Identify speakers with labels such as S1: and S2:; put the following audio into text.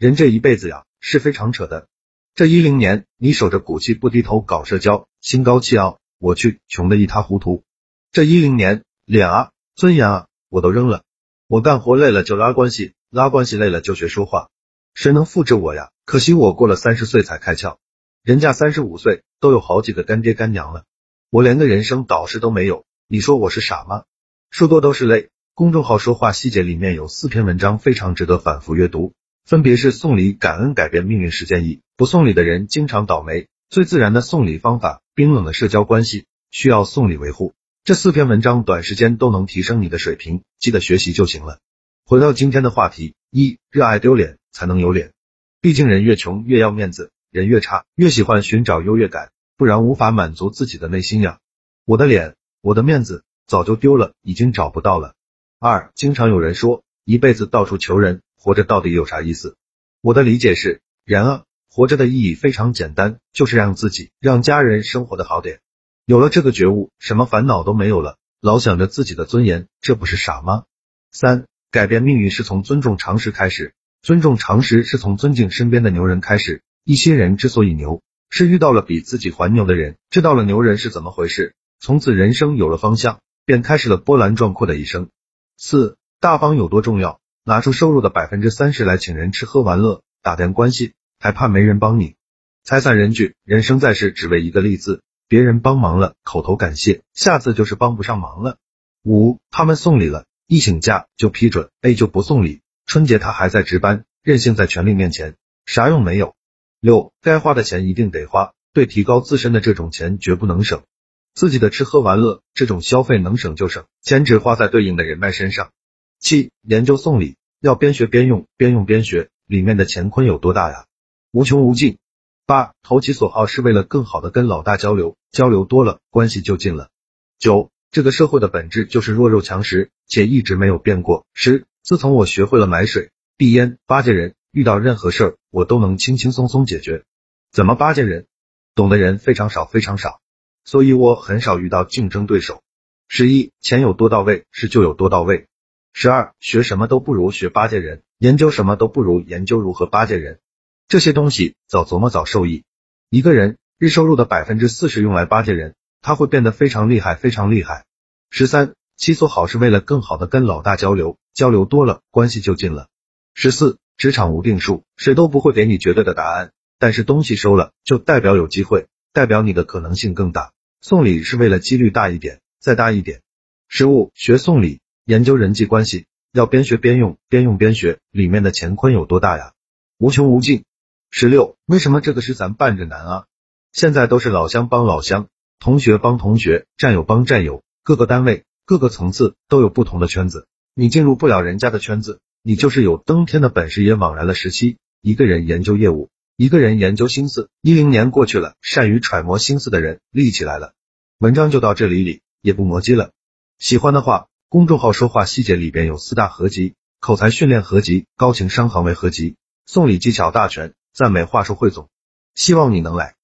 S1: 人这一辈子呀，是非常扯的。这一零年，你守着骨气不低头搞社交，心高气傲，我去，穷的一塌糊涂。这一零年，脸啊，尊严啊，我都扔了。我干活累了就拉关系，拉关系累了就学说话。谁能复制我呀？可惜我过了三十岁才开窍，人家三十五岁都有好几个干爹干娘了，我连个人生导师都没有。你说我是傻吗？说多都是泪。公众号说话细节里面有四篇文章非常值得反复阅读，分别是送礼感恩改变命运实践一，不送礼的人经常倒霉，最自然的送礼方法，冰冷的社交关系需要送礼维护。这四篇文章短时间都能提升你的水平，记得学习就行了。回到今天的话题，一热爱丢脸才能有脸，毕竟人越穷越要面子，人越差越喜欢寻找优越感，不然无法满足自己的内心呀。我的脸，我的面子早就丢了，已经找不到了。二，经常有人说，一辈子到处求人，活着到底有啥意思？我的理解是，人啊，活着的意义非常简单，就是让自己、让家人生活的好点。有了这个觉悟，什么烦恼都没有了，老想着自己的尊严，这不是傻吗？三，改变命运是从尊重常识开始，尊重常识是从尊敬身边的牛人开始。一些人之所以牛，是遇到了比自己还牛的人，知道了牛人是怎么回事，从此人生有了方向，便开始了波澜壮阔的一生。四大方有多重要？拿出收入的百分之三十来请人吃喝玩乐，打点关系，还怕没人帮你？财散人聚，人生在世只为一个利字，别人帮忙了，口头感谢，下次就是帮不上忙了。五他们送礼了，一请假就批准，A 就不送礼。春节他还在值班，任性在权力面前啥用没有？六该花的钱一定得花，对提高自身的这种钱绝不能省。自己的吃喝玩乐这种消费能省就省，钱只花在对应的人脉身上。七研究送礼要边学边用，边用边学，里面的乾坤有多大呀？无穷无尽。八投其所好是为了更好的跟老大交流，交流多了关系就近了。九这个社会的本质就是弱肉强食，且一直没有变过。十自从我学会了买水、递烟、巴结人，遇到任何事儿我都能轻轻松松解决。怎么巴结人？懂的人非常少，非常少。所以我很少遇到竞争对手。十一，钱有多到位，事就有多到位。十二，学什么都不如学巴结人，研究什么都不如研究如何巴结人。这些东西早琢磨早受益。一个人日收入的百分之四十用来巴结人，他会变得非常厉害，非常厉害。十三，期所好是为了更好的跟老大交流，交流多了关系就近了。十四，职场无定数，谁都不会给你绝对的答案，但是东西收了就代表有机会。代表你的可能性更大，送礼是为了几率大一点，再大一点。十五，学送礼，研究人际关系，要边学边用，边用边学，里面的乾坤有多大呀？无穷无尽。十六，为什么这个事咱办着难啊？现在都是老乡帮老乡，同学帮同学，战友帮战友，各个单位、各个层次都有不同的圈子，你进入不了人家的圈子，你就是有登天的本事也枉然了十七。一个人研究业务。一个人研究心思，一零年过去了，善于揣摩心思的人立起来了。文章就到这里里，也不磨叽了。喜欢的话，公众号说话细节里边有四大合集：口才训练合集、高情商行为合集、送礼技巧大全、赞美话术汇总。希望你能来。